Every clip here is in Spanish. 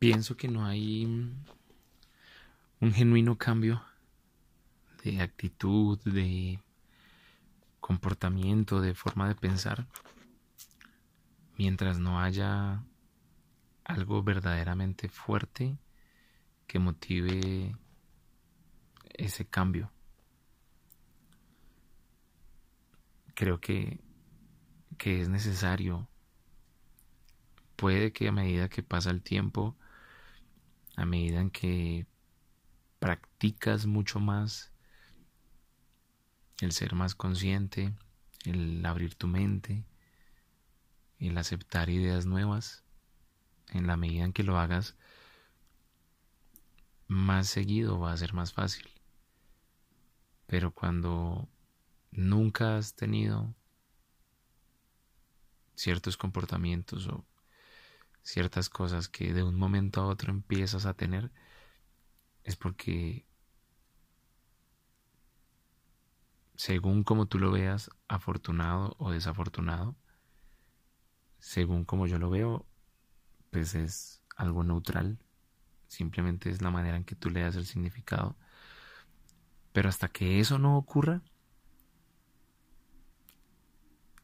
pienso que no hay un genuino cambio de actitud, de comportamiento, de forma de pensar, mientras no haya algo verdaderamente fuerte que motive ese cambio. Creo que, que es necesario. Puede que a medida que pasa el tiempo, a medida en que practicas mucho más el ser más consciente, el abrir tu mente, el aceptar ideas nuevas, en la medida en que lo hagas más seguido va a ser más fácil. Pero cuando nunca has tenido ciertos comportamientos o ciertas cosas que de un momento a otro empiezas a tener, es porque según como tú lo veas, afortunado o desafortunado, según como yo lo veo, pues es algo neutral, simplemente es la manera en que tú le das el significado. Pero hasta que eso no ocurra,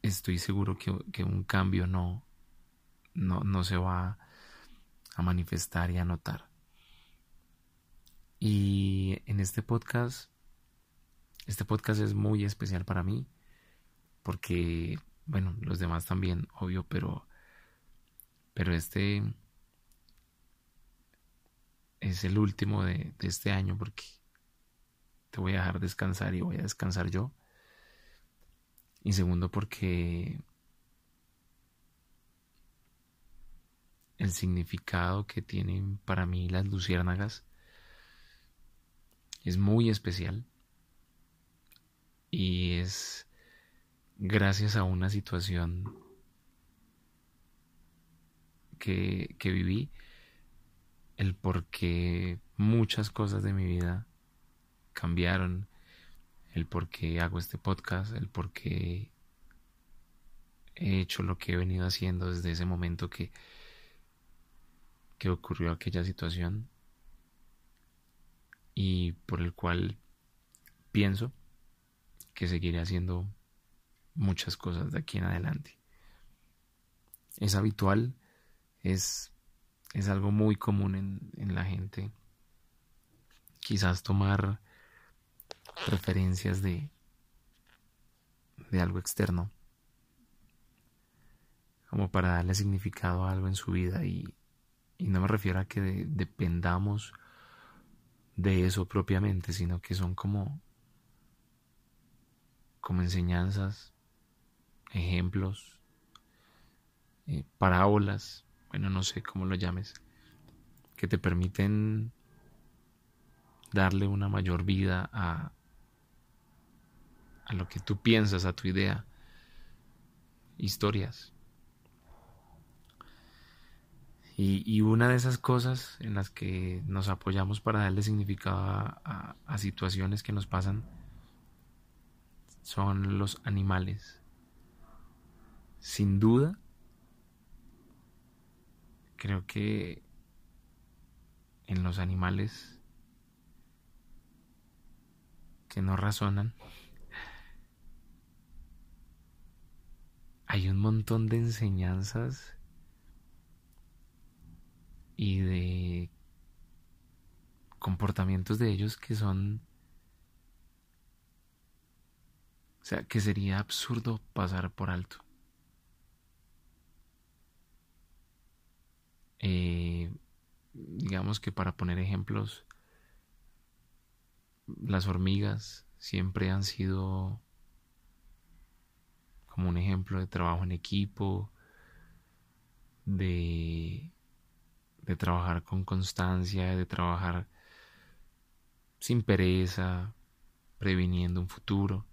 estoy seguro que, un cambio no, no, no se va a manifestar y a notar. Y en este podcast este podcast es muy especial para mí porque, bueno, los demás también, obvio, pero, pero este es el último de, de este año porque te voy a dejar descansar y voy a descansar yo. Y segundo porque el significado que tienen para mí las luciérnagas es muy especial y es gracias a una situación que, que viví el por qué muchas cosas de mi vida cambiaron, el por qué hago este podcast, el por qué he hecho lo que he venido haciendo desde ese momento que, que ocurrió aquella situación y por el cual pienso que seguiré haciendo muchas cosas de aquí en adelante. Es habitual, es, es algo muy común en, en la gente. Quizás tomar referencias de, de algo externo como para darle significado a algo en su vida y, y no me refiero a que dependamos de eso propiamente, sino que son como como enseñanzas, ejemplos, eh, parábolas, bueno, no sé cómo lo llames, que te permiten darle una mayor vida a, a lo que tú piensas, a tu idea, historias. Y, una de esas cosas en las que nos apoyamos para darle significado a situaciones que nos pasan son los animales. Sin duda, creo que en los animales que no razonan, hay un montón de enseñanzas y de comportamientos de ellos que son O sea, que sería absurdo pasar por alto. Eh, digamos que para poner ejemplos, las hormigas siempre han sido como un ejemplo de trabajo en equipo, de, de trabajar con constancia, de trabajar sin pereza, previniendo un futuro.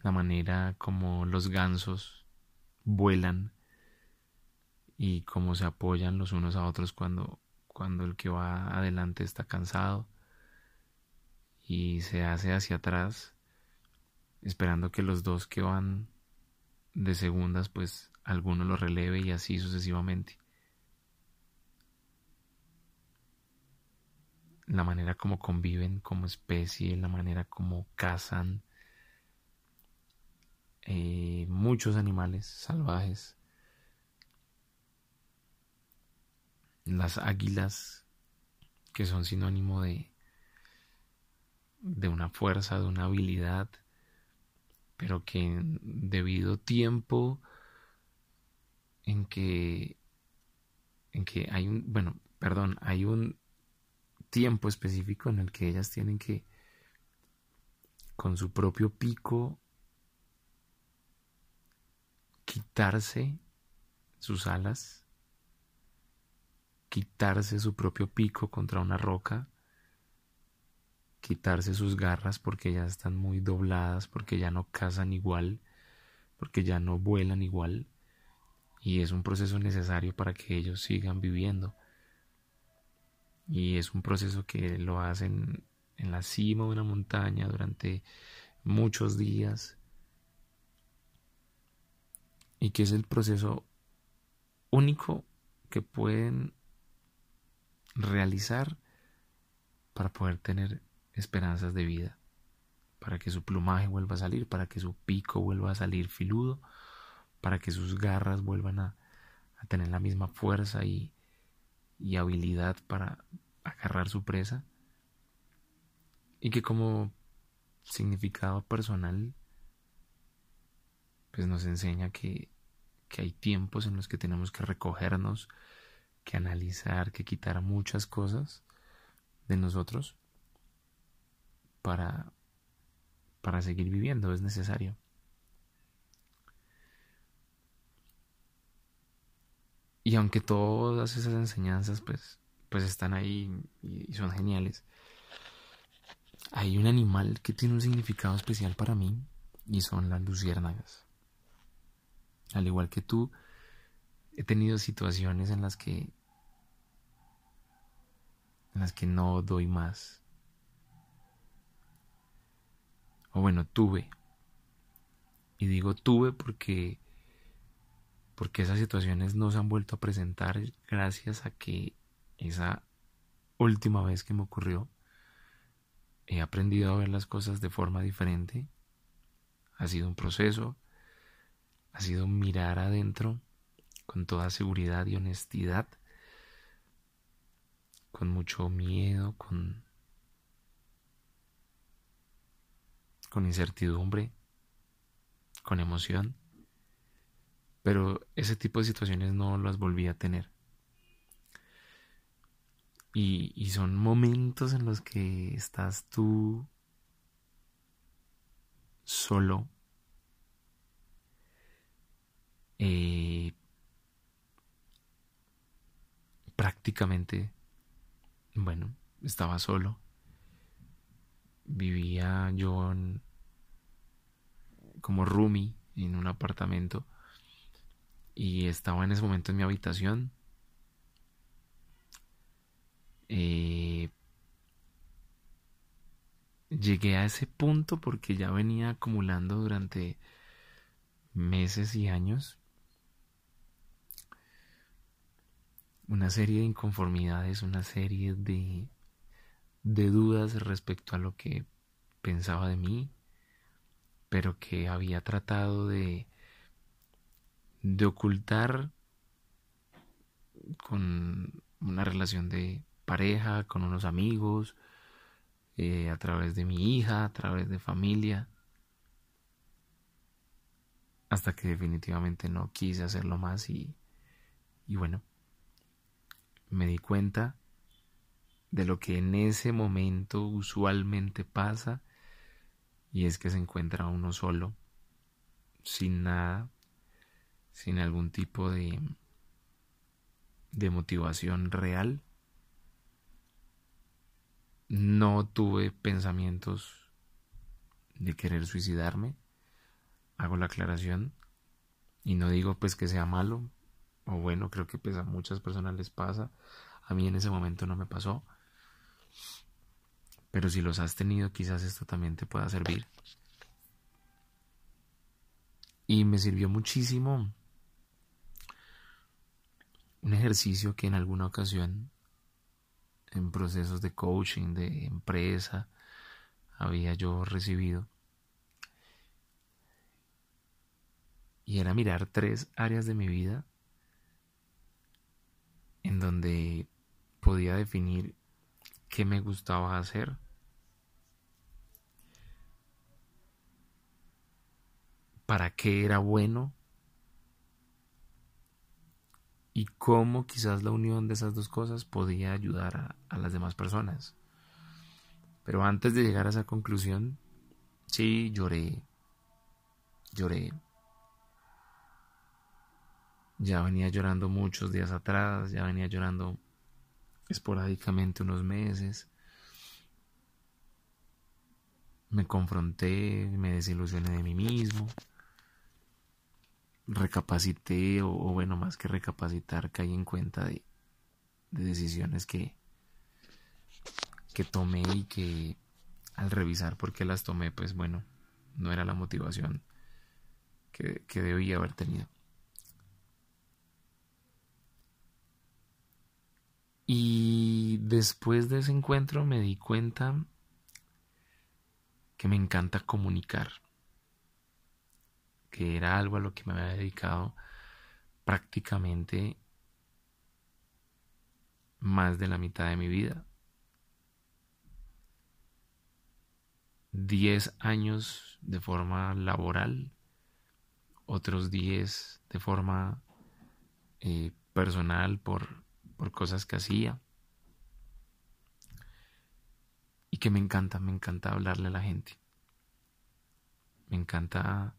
La manera como los gansos vuelan y cómo se apoyan los unos a otros cuando, cuando el que va adelante está cansado y se hace hacia atrás esperando que los dos que van de segundas pues alguno lo releve y así sucesivamente. La manera como conviven como especie, la manera como cazan eh, muchos animales salvajes. Las águilas, que son sinónimo de, de una fuerza, de una habilidad, pero que debido tiempo en que en que hay un bueno perdón hay un tiempo específico en el que ellas tienen que con su propio pico quitarse sus alas quitarse su propio pico contra una roca quitarse sus garras porque ya están muy dobladas, porque ya no cazan igual, porque ya no vuelan igual, y es un proceso necesario para que ellos sigan viviendo. Y es un proceso que lo hacen en la cima de una montaña durante muchos días, y que es el proceso único que pueden realizar para poder tener esperanzas de vida, para que su plumaje vuelva a salir, para que su pico vuelva a salir filudo, para que sus garras vuelvan a, tener la misma fuerza y, habilidad para agarrar su presa, y que como significado personal, pues nos enseña que, que hay tiempos en los que tenemos que recogernos, que analizar, que quitar muchas cosas de nosotros para, para seguir viviendo, es necesario. Y aunque todas esas enseñanzas pues, pues están ahí y son geniales, hay un animal que tiene un significado especial para mí y son las luciérnagas. Al igual que tú, he tenido situaciones en las que en las que no doy más, o bueno, tuve. Y digo tuve porque porque esas situaciones no se han vuelto a presentar gracias a que esa última vez que me ocurrió he aprendido a ver las cosas de forma diferente. Ha sido un proceso, ha sido mirar adentro con toda seguridad y honestidad, con mucho miedo, con con incertidumbre, con emoción, pero ese tipo de situaciones no las volví a tener. Y, son momentos en los que estás tú solo, eh, prácticamente, bueno, estaba solo. Vivía yo como roomie en un apartamento y estaba en ese momento en mi habitación. Eh, llegué a ese punto porque ya venía acumulando durante meses y años una serie de inconformidades, una serie de, de dudas respecto a lo que pensaba de mí, pero que había tratado de, de ocultar con una relación de pareja, con unos amigos, eh, a través de mi hija, a través de familia, hasta que definitivamente no quise hacerlo más y, y bueno, me di cuenta de lo que en ese momento usualmente pasa y es que se encuentra uno solo, sin nada, sin algún tipo de, de motivación real. No tuve pensamientos de querer suicidarme, hago la aclaración, y no digo pues que sea malo, o bueno, creo que pues a muchas personas les pasa, a mí en ese momento no me pasó, pero si los has tenido, quizás esto también te pueda servir. Y me sirvió muchísimo un ejercicio que en alguna ocasión en procesos de coaching, de empresa, había yo recibido. Y era mirar tres áreas de mi vida en donde podía definir qué me gustaba hacer. para qué era bueno y cómo quizás la unión de esas dos cosas podía ayudar a, las demás personas. Pero antes de llegar a esa conclusión, sí, lloré, lloré. Ya venía llorando muchos días atrás, ya venía llorando esporádicamente unos meses. Me confronté, me desilusioné de mí mismo. Recapacité, o, bueno, más que recapacitar, caí en cuenta de, de decisiones que, que tomé y que al revisar por qué las tomé, pues bueno, no era la motivación que, que debía haber tenido. Y después de ese encuentro me di cuenta que me encanta comunicar, que era algo a lo que me había dedicado prácticamente más de la mitad de mi vida. Diez años de forma laboral, otros diez de forma eh, personal por por cosas que hacía. Y que me encanta, me encanta hablarle a la gente. Me encanta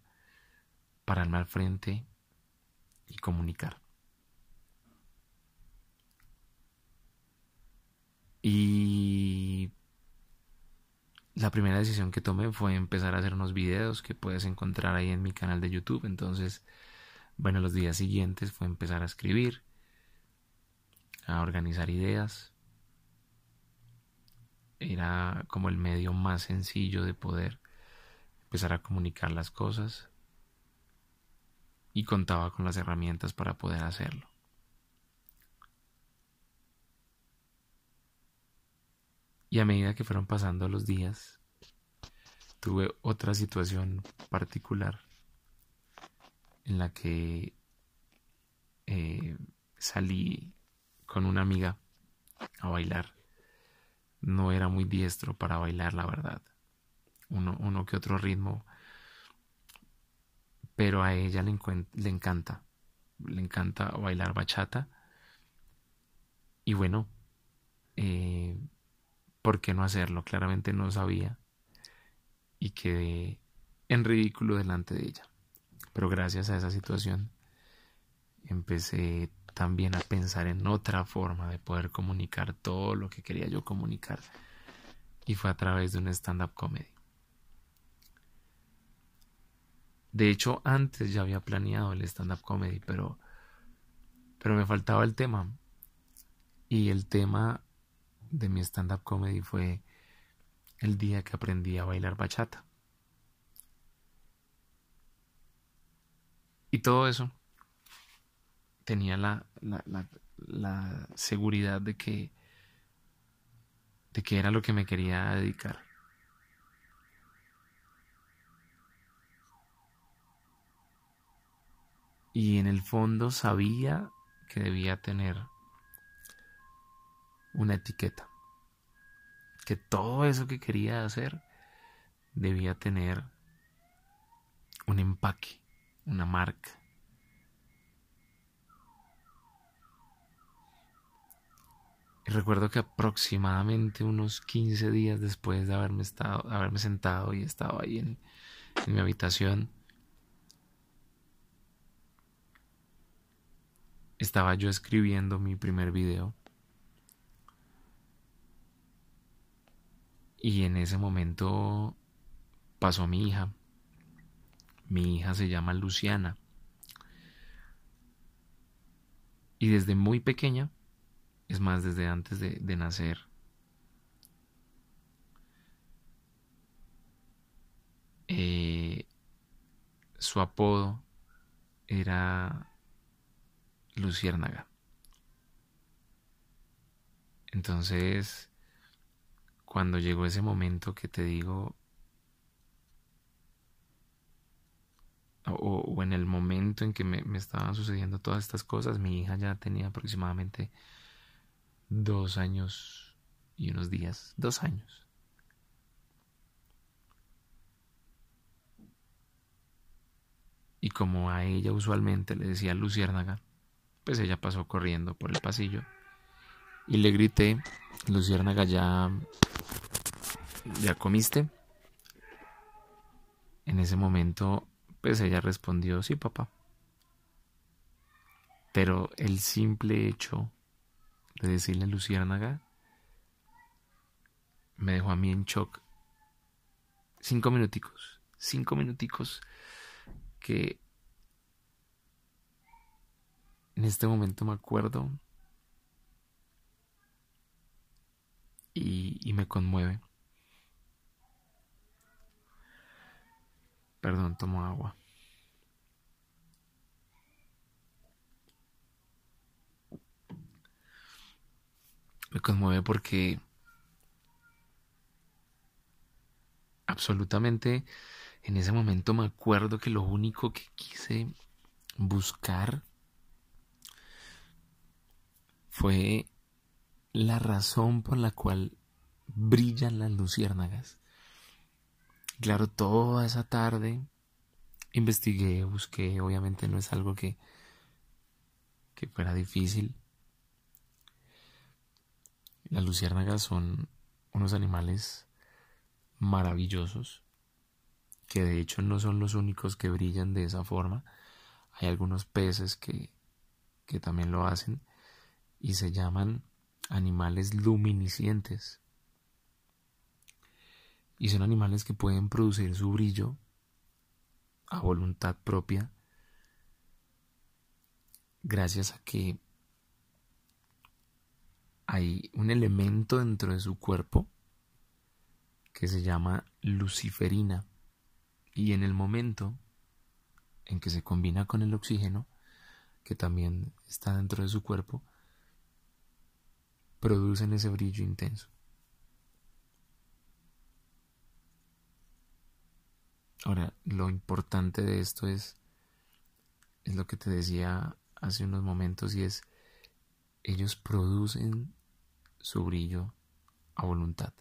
pararme al frente y comunicar. Y la primera decisión que tomé fue empezar a hacer unos videos que puedes encontrar ahí en mi canal de YouTube. Entonces, bueno, los días siguientes fue empezar a escribir a organizar ideas. Era como el medio más sencillo de poder empezar a comunicar las cosas y contaba con las herramientas para poder hacerlo. Y a medida que fueron pasando los días, tuve otra situación particular en la que eh, salí con una amiga a bailar. No era muy diestro para bailar, la verdad. Uno, uno que otro ritmo. Pero a ella le, encanta. Le encanta bailar bachata. Y bueno, eh, ¿por qué no hacerlo? Claramente no sabía. Y quedé en ridículo delante de ella. Pero gracias a esa situación empecé también a pensar en otra forma de poder comunicar todo lo que quería yo comunicar. Y fue a través de un stand-up comedy. De hecho, antes ya había planeado el stand-up comedy, pero, pero me faltaba el tema. Y el tema de mi stand-up comedy fue el día que aprendí a bailar bachata. Y todo eso tenía la, la, seguridad de que, de que era lo que me quería dedicar. Y en el fondo sabía que debía tener una etiqueta. Que todo eso que quería hacer debía tener un empaque, una marca. Y recuerdo que aproximadamente unos 15 días después de haberme, estado, haberme sentado y estado ahí en, en mi habitación, estaba yo escribiendo mi primer video. Y en ese momento pasó mi hija. Mi hija se llama Luciana. Y desde muy pequeña es más, desde antes de, nacer. Eh, su apodo era Luciérnaga. Entonces, cuando llegó ese momento que te digo, o, en el momento en que me, me, estaban sucediendo todas estas cosas, mi hija ya tenía aproximadamente dos años y unos días, dos años. Y como a ella usualmente le decía Luciérnaga, pues ella pasó corriendo por el pasillo y le grité, Luciérnaga, ya, ya comiste. En ese momento, pues ella respondió, sí, papá. Pero el simple hecho de decirle Luciérnaga me dejó a mí en shock. Cinco minuticos, cinco minuticos que en este momento me acuerdo y, me conmueve. Perdón, tomo agua. Me conmueve porque absolutamente en ese momento me acuerdo que lo único que quise buscar fue la razón por la cual brillan las luciérnagas. Claro, toda esa tarde investigué, busqué, obviamente no es algo que, que fuera difícil. Las luciérnagas son unos animales maravillosos, que de hecho no son los únicos que brillan de esa forma. Hay algunos peces que, que también lo hacen y se llaman animales luminiscientes. Y son animales que pueden producir su brillo a voluntad propia gracias a que hay un elemento dentro de su cuerpo que se llama luciferina y en el momento en que se combina con el oxígeno, que también está dentro de su cuerpo, producen ese brillo intenso. Ahora, lo importante de esto es, es lo que te decía hace unos momentos y es, ellos producen su brillo a voluntad.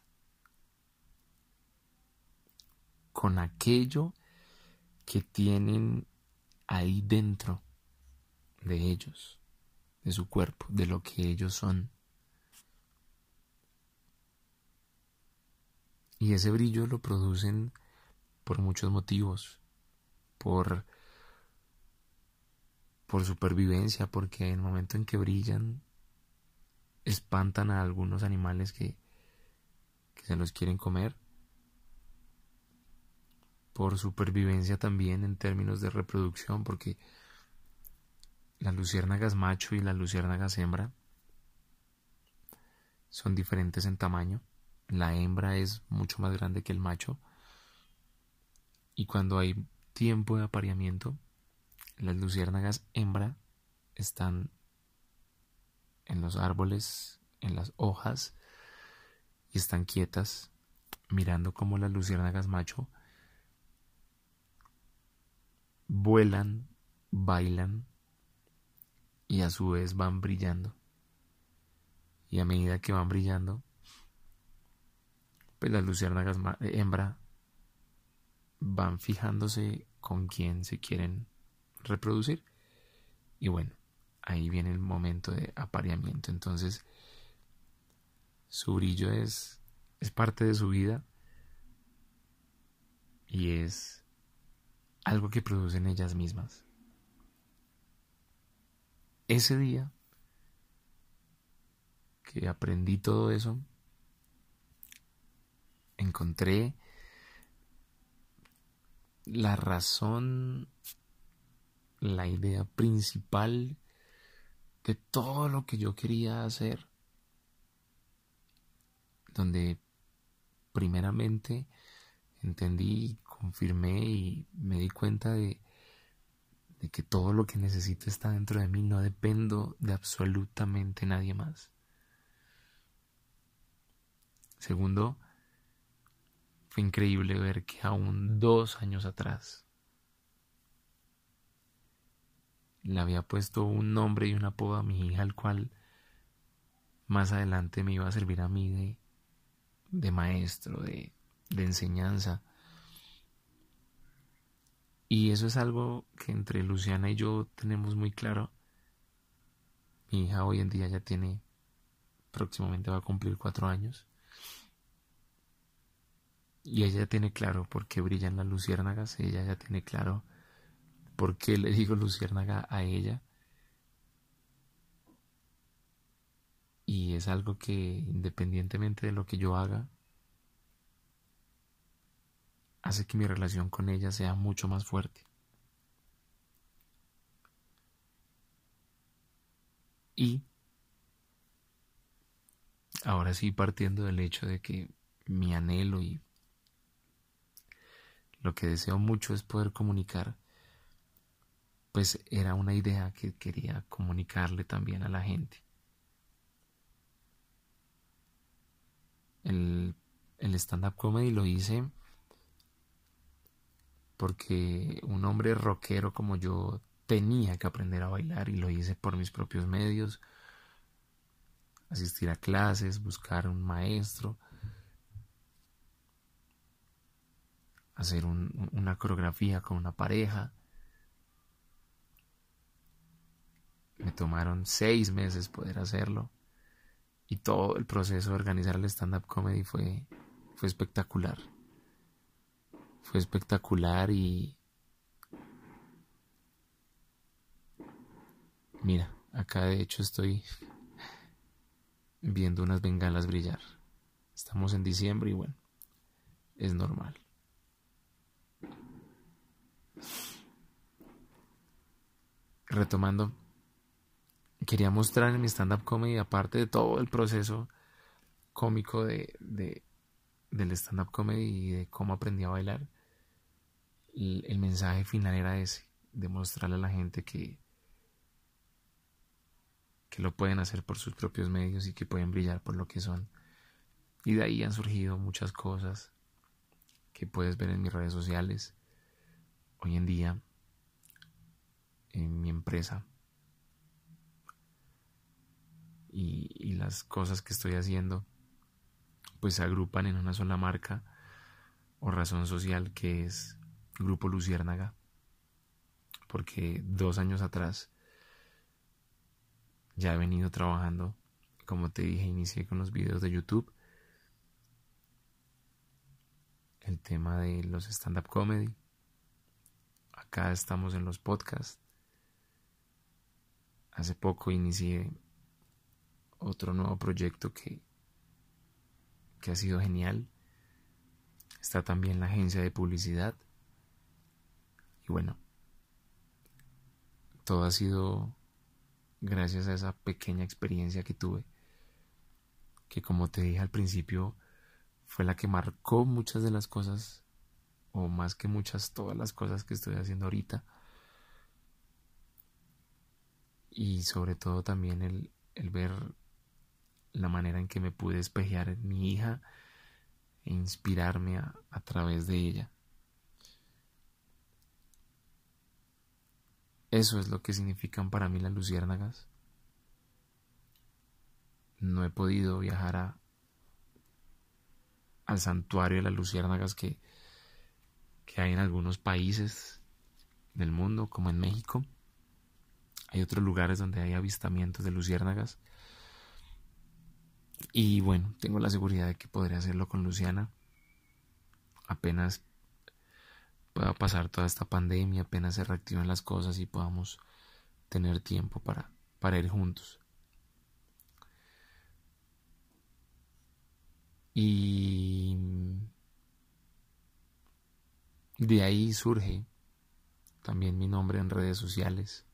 con aquello que tienen ahí dentro de ellos, de su cuerpo, de lo que ellos son. Y ese brillo lo producen por muchos motivos, por por supervivencia, porque en el momento en que brillan espantan a algunos animales que, que se los quieren comer por supervivencia también en términos de reproducción, porque las luciérnagas macho y las luciérnagas hembra son diferentes en tamaño. La hembra es mucho más grande que el macho. Y cuando hay tiempo de apareamiento, las luciérnagas hembra están en los árboles, en las hojas, y están quietas, mirando como las luciérnagas macho vuelan, bailan y a su vez van brillando. Y a medida que van brillando, pues las luciérnagas hembra van fijándose con quién se quieren reproducir. Y bueno, ahí viene el momento de apareamiento. Entonces, su brillo es, es parte de su vida y es algo que producen ellas mismas. Ese día que aprendí todo eso, encontré la razón, la idea principal de todo lo que yo quería hacer, donde primeramente entendí confirmé y me di cuenta de, de que todo lo que necesito está dentro de mí, no dependo de absolutamente nadie más. Segundo, fue increíble ver que aún dos años atrás le había puesto un nombre y un apodo a mi hija, al cual más adelante me iba a servir a mí de, de maestro, de, de enseñanza. Y eso es algo que entre Luciana y yo tenemos muy claro. Mi hija hoy en día ya tiene, próximamente va a cumplir cuatro años. Y ella ya tiene claro por qué brillan las luciérnagas, ella ya tiene claro por qué le digo luciérnaga a ella. Y es algo que independientemente de lo que yo haga, hace que mi relación con ella sea mucho más fuerte. Y ahora sí partiendo del hecho de que mi anhelo y lo que deseo mucho es poder comunicar, pues era una idea que quería comunicarle también a la gente. El, stand-up comedy lo hice porque un hombre rockero como yo tenía que aprender a bailar y lo hice por mis propios medios, asistir a clases, buscar un maestro, hacer una coreografía con una pareja. Me tomaron seis meses poder hacerlo y todo el proceso de organizar el stand-up comedy fue, fue espectacular fue espectacular y mira, acá de hecho estoy viendo unas bengalas brillar. Estamos en diciembre y bueno, es normal. Retomando, quería mostrar en mi stand-up comedy, aparte de todo el proceso cómico de, de del stand-up comedy y de cómo aprendí a bailar, el, mensaje final era ese, demostrarle a la gente que, que lo pueden hacer por sus propios medios y que pueden brillar por lo que son. Y de ahí han surgido muchas cosas que puedes ver en mis redes sociales. Hoy en día, en mi empresa, y, y, las cosas que estoy haciendo, pues se agrupan en una sola marca o razón social que es Grupo Luciérnaga, porque dos años atrás ya he venido trabajando, como te dije, inicié con los videos de YouTube, el tema de los stand-up comedy, acá estamos en los podcasts, hace poco inicié otro nuevo proyecto que, que ha sido genial, está también la agencia de publicidad, y bueno, todo ha sido gracias a esa pequeña experiencia que tuve, que como te dije al principio, fue la que marcó muchas de las cosas, o más que muchas, todas las cosas que estoy haciendo ahorita. Y sobre todo también el, el ver la manera en que me pude espejear en mi hija e inspirarme a, a través de ella. Eso es lo que significan para mí las luciérnagas. No he podido viajar a, al santuario de las luciérnagas que, que hay en algunos países del mundo, como en México. Hay otros lugares donde hay avistamientos de luciérnagas. Y bueno, tengo la seguridad de que podré hacerlo con Luciana. Apenas pueda pasar toda esta pandemia, apenas se reactiven las cosas y podamos tener tiempo para, para ir juntos. Y de ahí surge también mi nombre en redes sociales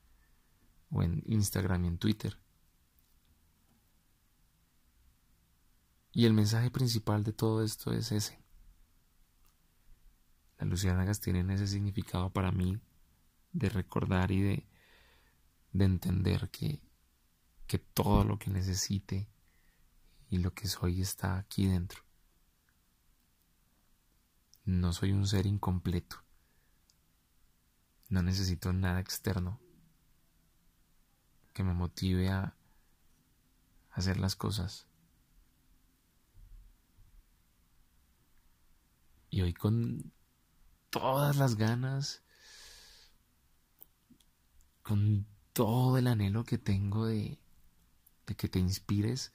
o en Instagram y en Twitter. Y el mensaje principal de todo esto es ese. Las luciérnagas tienen ese significado para mí de recordar y de, de entender que, que todo lo que necesite y lo que soy está aquí dentro. No soy un ser incompleto. No necesito nada externo que me motive a hacer las cosas. Y hoy con todas las ganas, con todo el anhelo que tengo de, de que te inspires,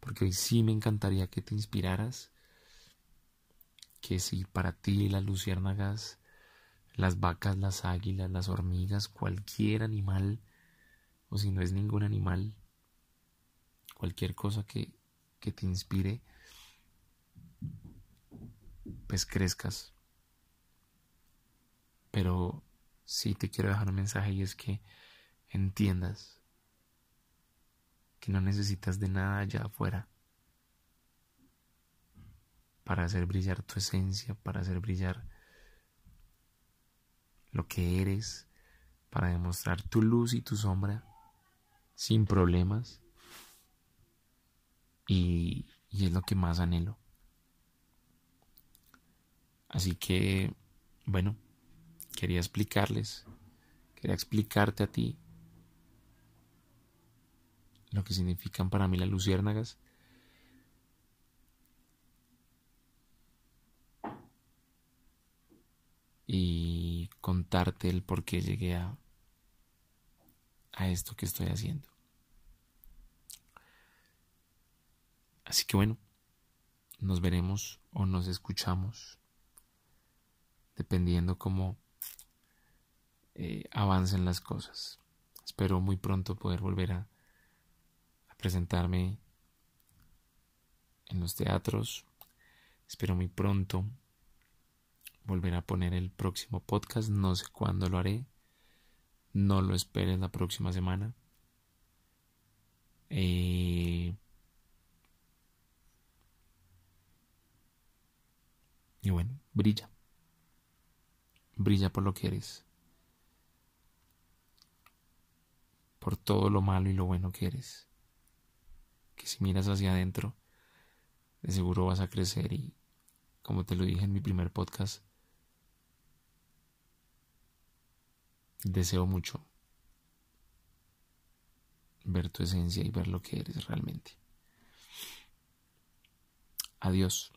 porque hoy sí me encantaría que te inspiraras, que si para ti las luciérnagas, las vacas, las águilas, las hormigas, cualquier animal, o si no es ningún animal, cualquier cosa que, que te inspire, pues crezcas. Pero sí te quiero dejar un mensaje y es que entiendas que no necesitas de nada allá afuera para hacer brillar tu esencia, para hacer brillar lo que eres, para demostrar tu luz y tu sombra sin problemas. Y, es lo que más anhelo. Así que, bueno, quería explicarles, quería explicarte a ti lo que significan para mí las luciérnagas. Y contarte el por qué llegué a, a esto que estoy haciendo. Así que bueno, nos veremos o nos escuchamos dependiendo cómo eh, avancen las cosas. Espero muy pronto poder volver a, a presentarme en los teatros. Espero muy pronto volver a poner el próximo podcast. No sé cuándo lo haré. No lo esperes la próxima semana. Eh, y bueno, brilla. Brilla por lo que eres. Por todo lo malo y lo bueno que eres. Que si miras hacia adentro, de seguro vas a crecer y, como te lo dije en mi primer podcast, deseo mucho ver tu esencia y ver lo que eres realmente. Adiós.